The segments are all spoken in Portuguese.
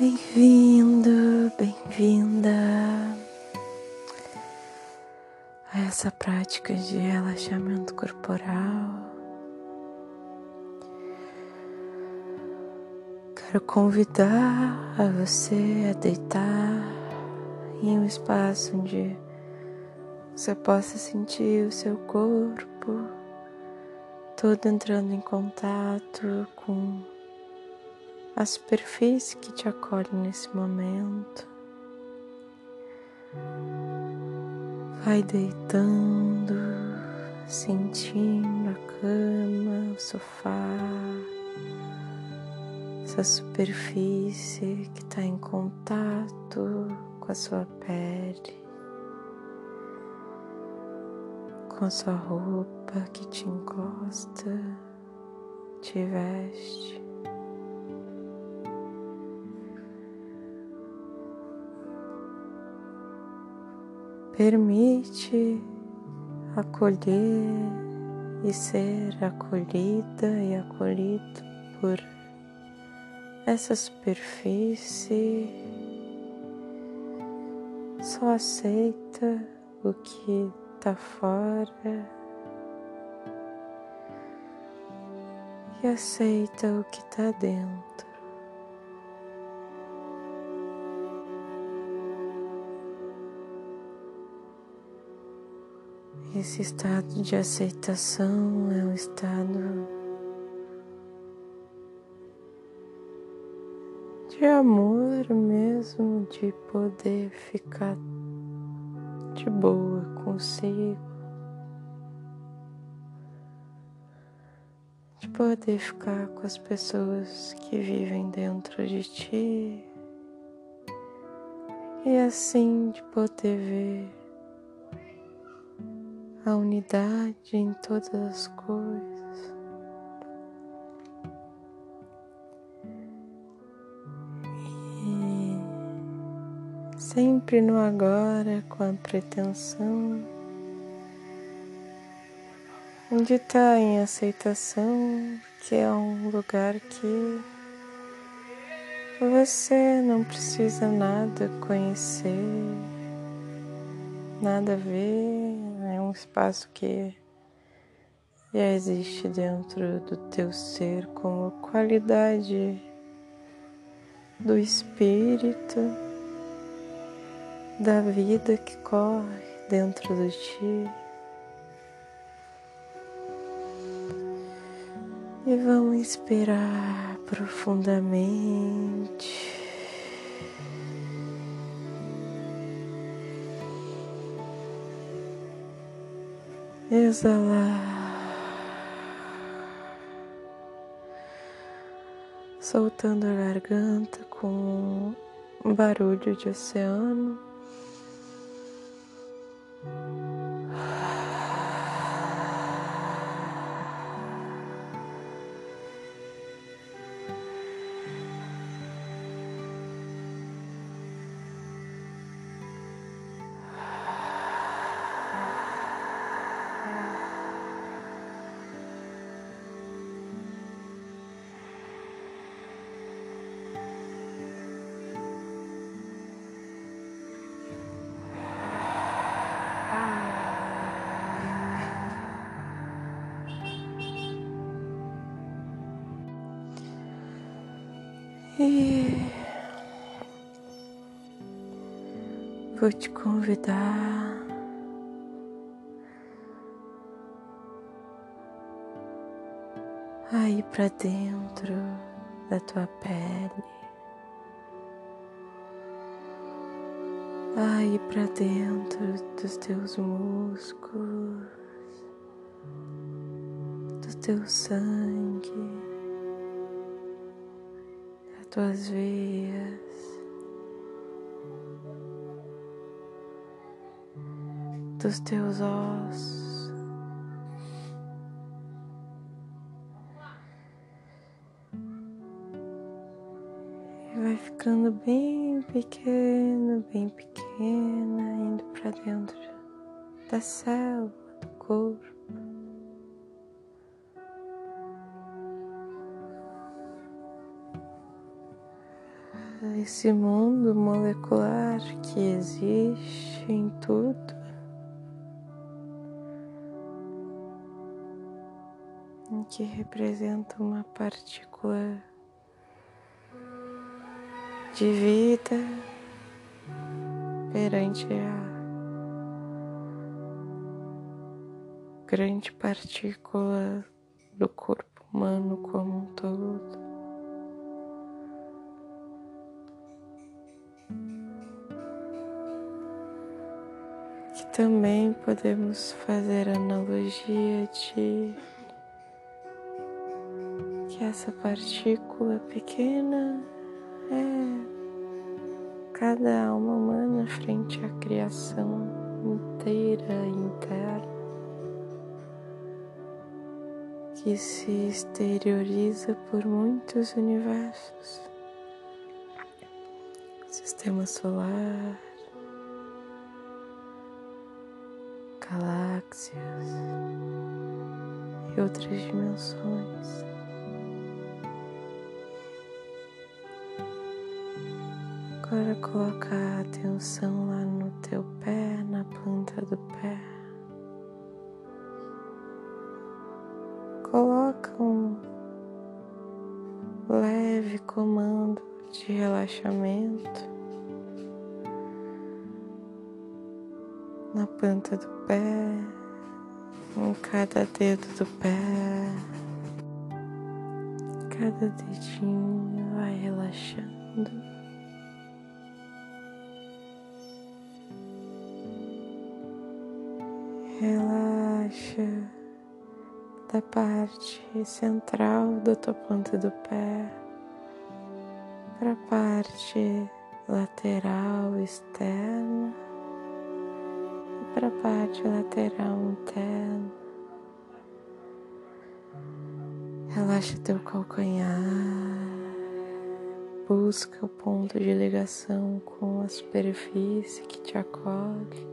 Bem-vindo, bem-vinda a essa prática de relaxamento corporal. Quero convidar a você a deitar em um espaço onde você possa sentir o seu corpo todo entrando em contato com a superfície que te acolhe nesse momento. Vai deitando, sentindo a cama, o sofá, essa superfície que está em contato com a sua pele, com a sua roupa que te encosta, te veste. Permite acolher e ser acolhida e acolhido por essa superfície. Só aceita o que está fora e aceita o que está dentro. Esse estado de aceitação é um estado de amor mesmo, de poder ficar de boa consigo, de poder ficar com as pessoas que vivem dentro de ti. E assim de poder ver a unidade em todas as coisas. E sempre no agora com a pretensão de estar em aceitação, que é um lugar que você não precisa nada conhecer, nada ver, um espaço que já existe dentro do teu ser como qualidade do espírito, da vida que corre dentro de ti. E vamos inspirar profundamente. Exalar, soltando a garganta com um barulho de oceano. E vou te convidar a ir para dentro da tua pele, a ir para dentro dos teus músculos, do teu sangue tuas veias, dos teus ossos. E vai ficando bem pequeno, bem pequena, indo para dentro da célula do corpo. Esse mundo molecular que existe em tudo. Que representa uma partícula de vida perante a grande partícula do corpo humano como um todo. Também podemos fazer analogia de que essa partícula pequena é cada alma humana frente à criação inteira interna. que se exterioriza por muitos universos, sistema solar, galáxias e outras dimensões. Agora coloca a atenção lá no teu pé, na planta do pé. Coloca um leve comando de relaxamento na planta do pé, em cada dedo do pé, cada dedinho vai relaxando. Relaxa da parte central da tua ponta do pé para a parte lateral externa para a parte lateral interna. Relaxa teu calcanhar, busca o ponto de ligação com a superfície que te acolhe.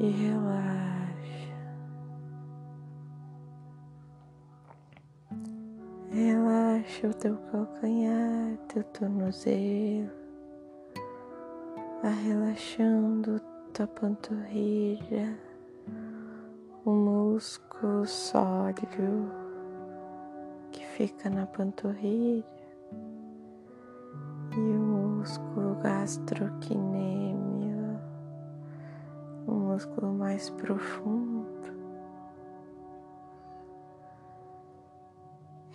e relaxa. Relaxa o teu calcanhar, teu tornozelo, vai relaxando tua panturrilha, o músculo sólido que fica na panturrilha e o músculo gastroquinêmico um músculo mais profundo.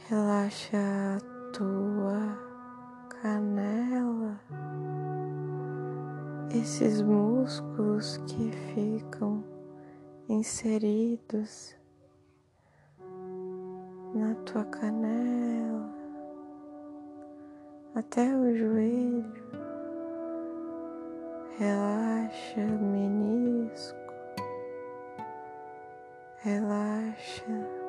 Relaxa a tua canela, esses músculos que ficam inseridos na tua canela até o joelho. Relaxa menisco, relaxa.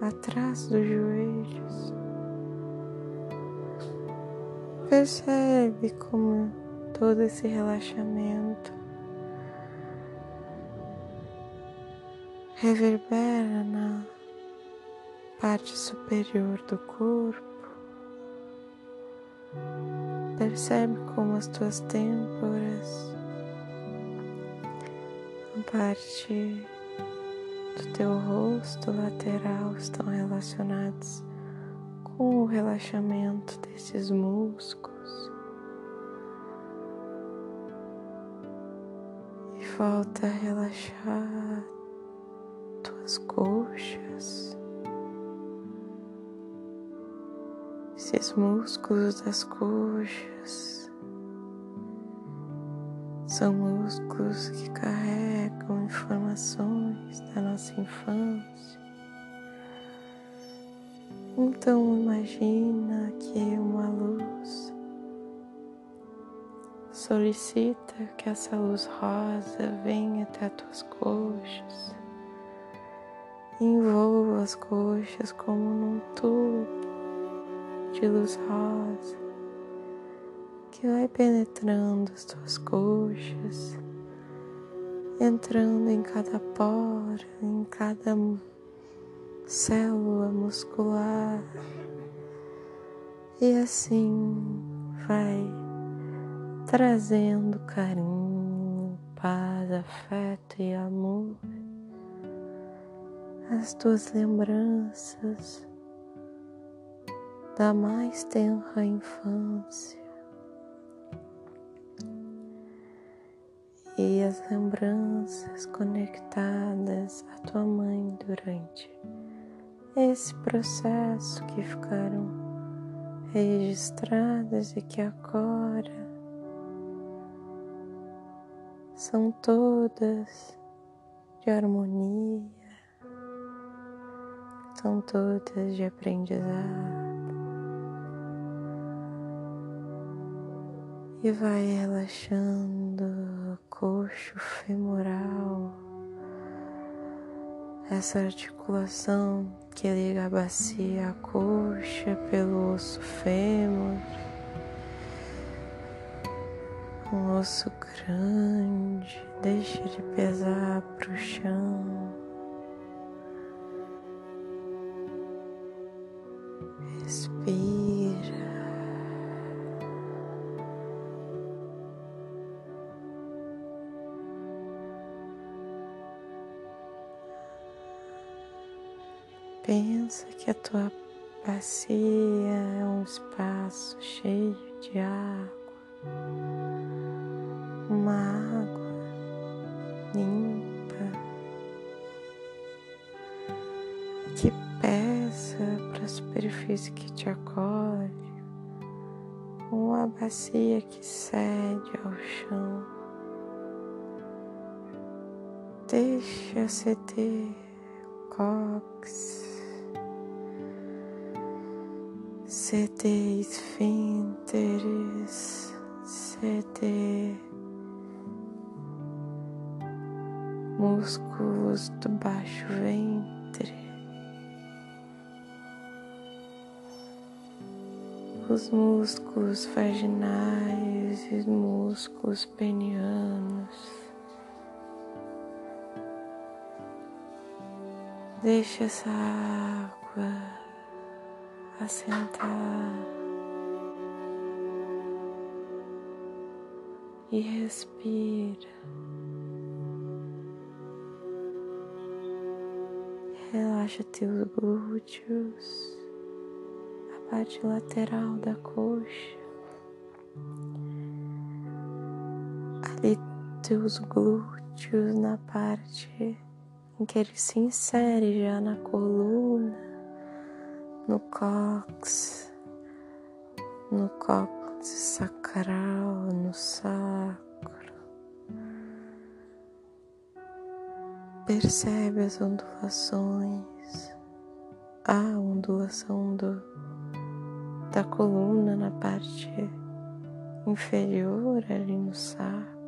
Atrás dos joelhos, percebe como todo esse relaxamento reverbera na parte superior do corpo. Percebe como as tuas têmporas, a parte do teu rosto lateral estão relacionados com o relaxamento desses músculos. E volta a relaxar tuas coxas. esses músculos das coxas são músculos que carregam informações da nossa infância. Então imagina que uma luz solicita que essa luz rosa venha até as tuas coxas, envolva as coxas como num tubo de luz rosa que vai penetrando as tuas coxas entrando em cada poro, em cada célula muscular, e assim vai trazendo carinho, paz, afeto e amor, as tuas lembranças da mais tenra infância e as lembranças conectadas à tua mãe durante esse processo que ficaram registradas e que agora são todas de harmonia, são todas de aprendizado. E vai relaxando coxo femoral, essa articulação que liga a bacia à coxa pelo osso fêmur, um osso grande, deixa de pesar para o chão. Pensa que a tua bacia é um espaço cheio de água, uma água limpa que peça para a superfície que te acolhe, uma bacia que cede ao chão. Deixa ceder cox CD esfínteres, CD músculos do baixo ventre, os músculos vaginais e os músculos penianos. Deixa essa água assentar e respira. Relaxa teus glúteos, a parte lateral da coxa. Ali teus glúteos na parte em que ele se insere já na coluna no cox, no cox sacral, no sacro. Percebe as ondulações, a ondulação do, da coluna na parte inferior ali no sacro.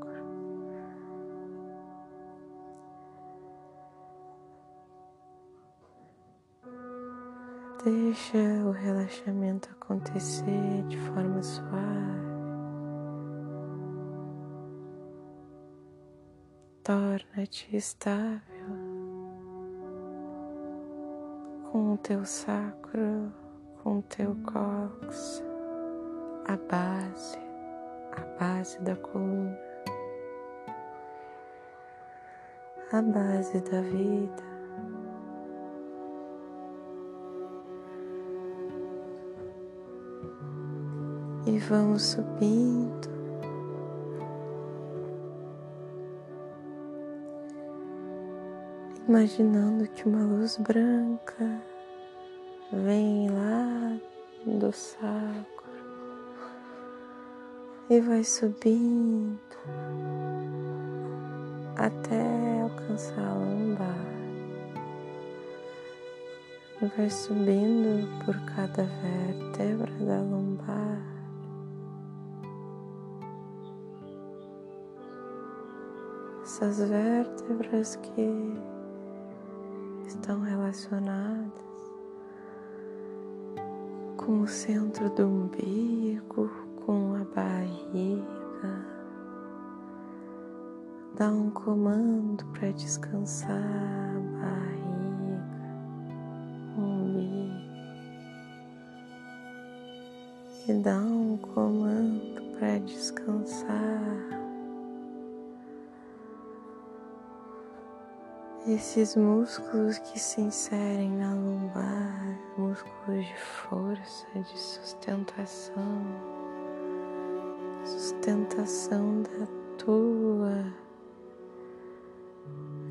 Deixa o relaxamento acontecer de forma suave. Torna-te estável com o teu sacro, com o teu cox, a base, a base da coluna, a base da vida. E vamos subindo. Imaginando que uma luz branca vem lá do sacro e vai subindo até alcançar a lombar. Vai subindo por cada vértebra da lombar. Essas vértebras que estão relacionadas com o centro do umbigo, com a barriga, dá um comando para descansar a barriga, o umbigo, e dá um comando para descansar esses músculos que se inserem na lombar, músculos de força, de sustentação, sustentação da tua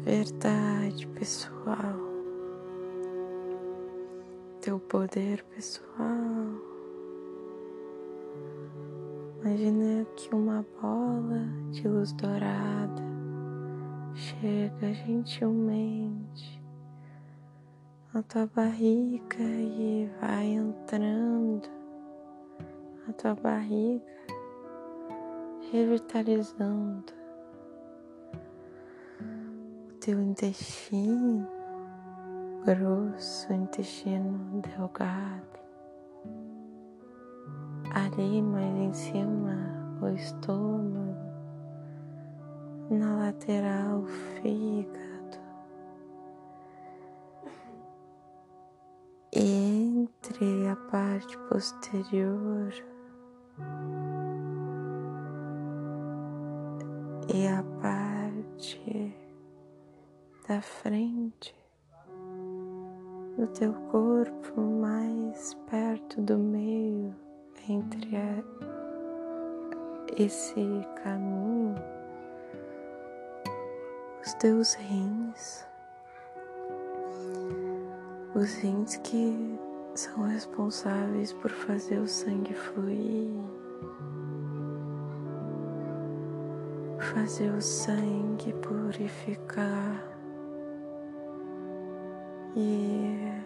verdade pessoal, teu poder pessoal. Imagina que uma bola de luz dourada chega gentilmente na tua barriga e vai entrando na tua barriga, revitalizando o teu intestino grosso, intestino delgado. Ali mais em cima, o estômago na lateral, fígado. Entre a parte posterior e a parte da frente do teu corpo, mais perto do meio, entre a, esse caminho os teus rins, os rins que são responsáveis por fazer o sangue fluir, fazer o sangue purificar e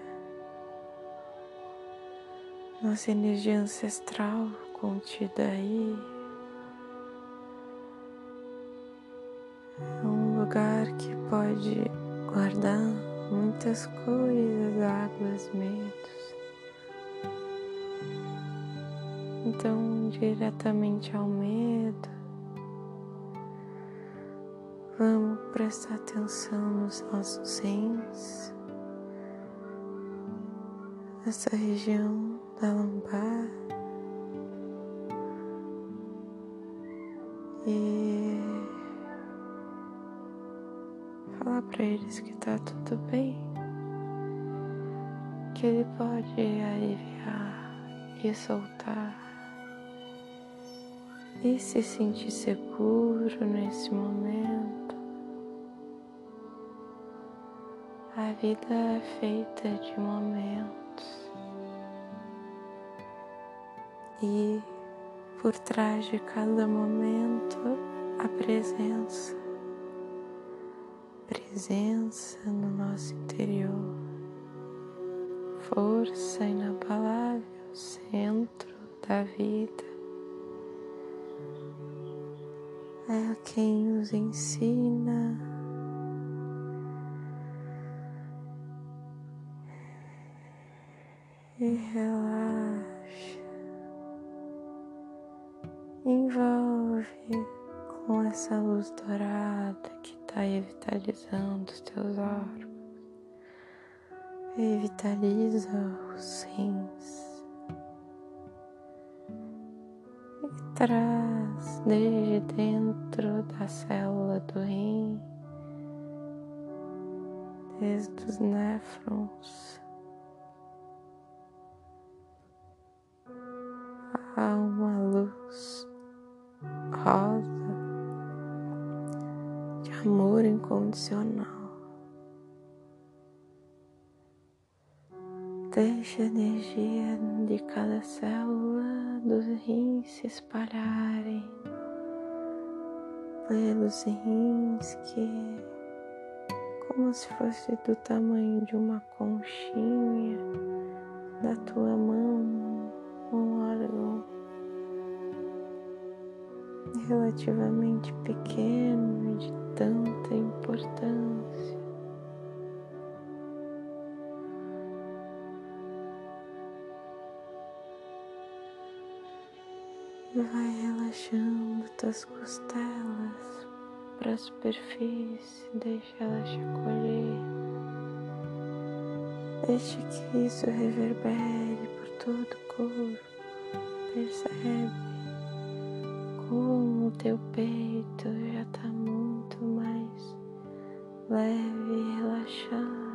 nossa energia ancestral contida aí lugar que pode guardar muitas coisas, águas, medos. Então, diretamente ao medo, vamos prestar atenção nos nossos rins, nessa região da lombar. E falar para eles que tá tudo bem, que ele pode aliviar e soltar e se sentir seguro nesse momento. A vida é feita de momentos e por trás de cada momento a presença presença no nosso interior, força inabalável, centro da vida. É quem nos ensina. E relaxa, envolve com essa luz dourada que está revitalizando os teus órgãos, revitaliza os rins e traz desde dentro da célula do rim, desde os néfrons. Há uma luz rosa amor incondicional. Deixa a energia de cada célula dos rins se espalharem pelos rins que, como se fosse do tamanho de uma conchinha da tua mão, um órgão relativamente pequeno de tanta importância. E vai relaxando tuas costelas, para a superfície, deixa ela te acolher. Deixe que isso reverbere por todo o corpo. Percebe como o teu peito já está muito mais leve e relaxado.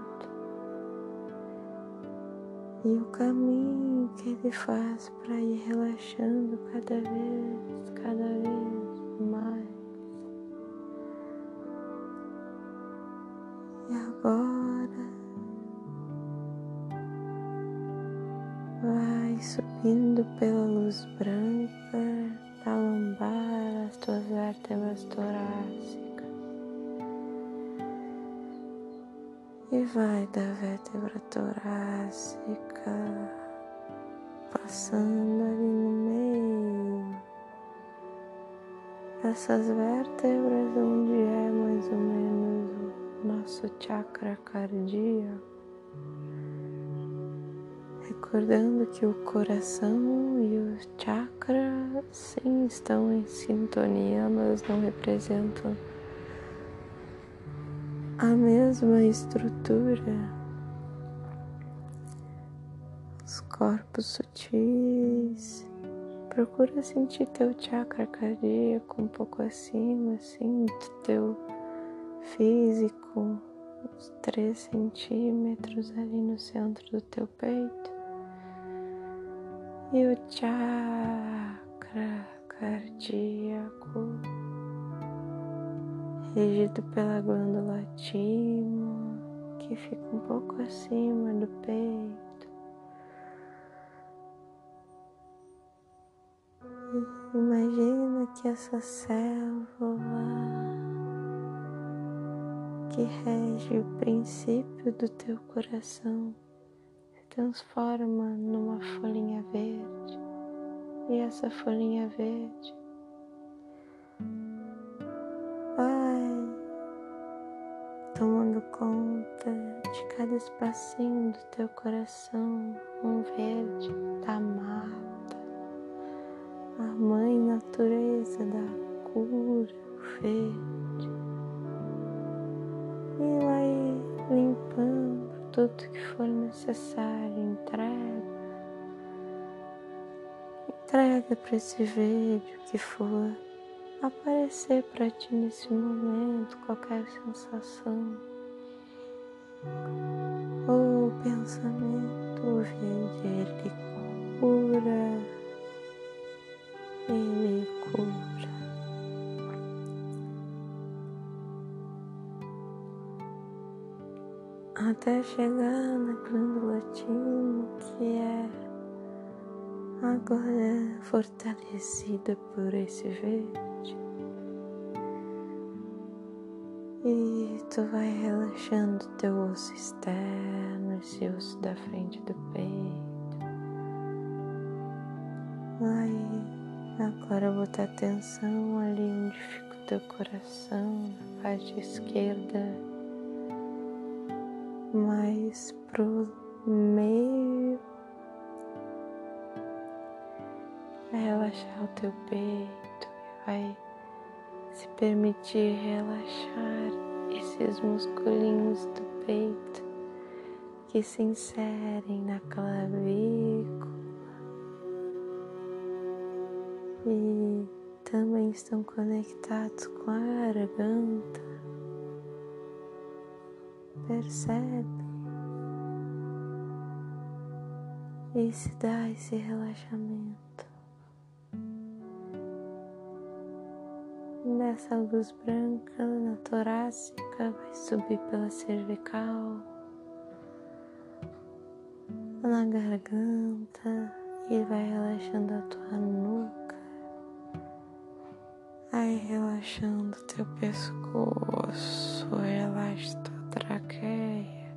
E o caminho que ele faz para ir relaxando cada vez, cada vez mais. E agora vai subindo pela luz branca da lombar, as tuas vértebras torácicas. E vai da vértebra torácica passando ali no meio. Essas vértebras onde é mais ou menos o nosso chakra cardíaco. Recordando que o coração e o chakra sim estão em sintonia mas não representam a mesma estrutura, os corpos sutis. Procura sentir teu chakra cardíaco um pouco acima, assim, do teu físico, uns 3 centímetros ali no centro do teu peito. E o chakra cardíaco regido pela glândula timo, que fica um pouco acima do peito. E imagina que essa célula que rege o princípio do teu coração se transforma numa folhinha verde. E essa folhinha verde espacinho do teu coração, um verde da mata, a mãe natureza da cura, verde. E vai limpando tudo que for necessário, entrega. Entrega para esse verde o que for aparecer para ti nesse momento qualquer sensação ou pensamento, ele cura, ele cura. Até chegar na glândula timo, que é agora fortalecida por esse verde. E tu vai relaxando teu osso externo, esse osso da frente do peito. Vai agora botar atenção ali onde fica o teu coração, na parte esquerda, mais pro meio. Vai relaxar o teu peito vai se permitir relaxar esses musculinhos do peito que se inserem na clavícula e também estão conectados com a garganta. Percebe? E se dá esse relaxamento. Dessa luz branca na torácica vai subir pela cervical, na garganta e vai relaxando a tua nuca, aí relaxando teu pescoço, relaxa tua traqueia,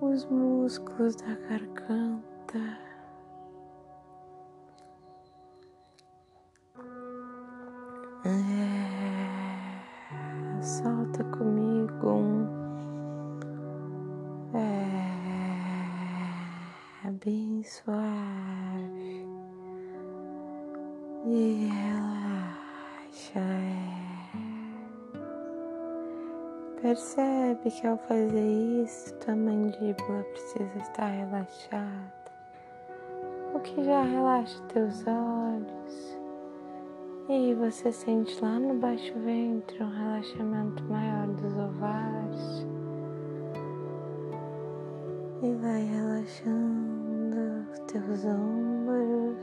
os músculos da garganta. É, solta comigo é, bem suave e relaxa. É. Percebe que ao fazer isso, tua mandíbula precisa estar relaxada, o que já relaxa teus olhos. E você sente lá no baixo ventre um relaxamento maior dos ovários. E vai relaxando os teus ombros.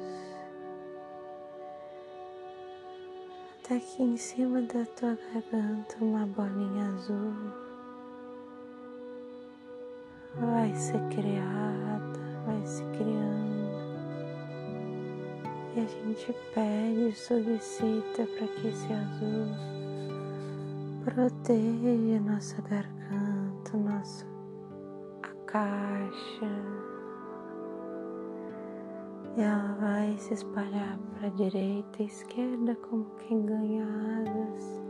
Até aqui em cima da tua garganta uma bolinha azul vai ser criada, vai se criando. E a gente pede, solicita para que esse azul proteja nossa garganta, nossa a caixa. E ela vai se espalhar para a direita e esquerda como quem ganha asas.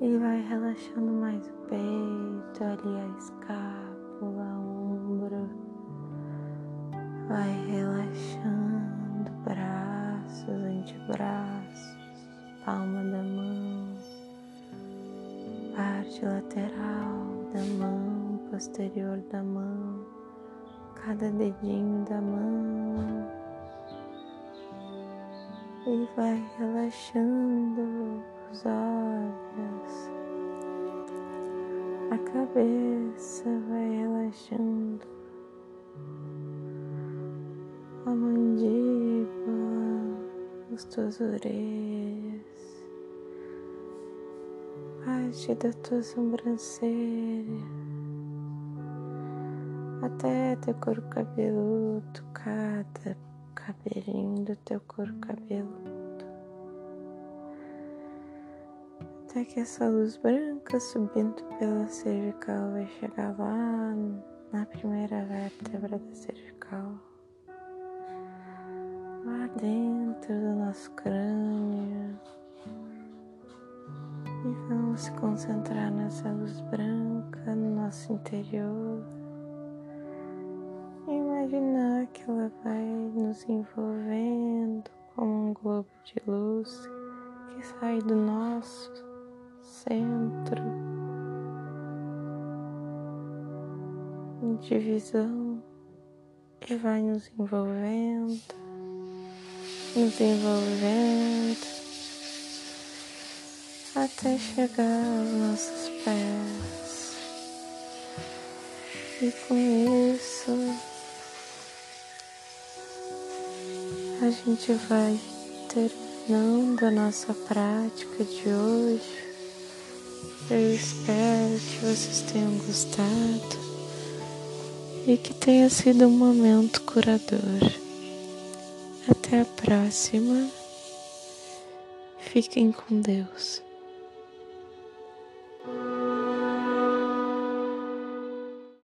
E vai relaxando mais o peito, ali a escápula, ombro, vai relaxando braços, antebraços, palma da mão, parte lateral da mão, posterior da mão cada dedinho da mão. E vai relaxando os olhos, a cabeça vai relaxando, a mandíbula, as tuas orelhas, parte da tua sobrancelha até teu couro cabeludo, cada cabelinho do teu couro cabeludo. Até que essa luz branca subindo pela cervical vai chegar lá na primeira vértebra da cervical, dentro do nosso crânio. E vamos se concentrar nessa luz branca no nosso interior imaginar que ela vai nos envolvendo como um globo de luz que sai do nosso centro de visão e vai nos envolvendo, nos envolvendo até chegar aos nossos pés. E com isso a gente vai terminando a nossa prática de hoje. Eu espero que vocês tenham gostado e que tenha sido um momento curador. Até a próxima. Fiquem com Deus.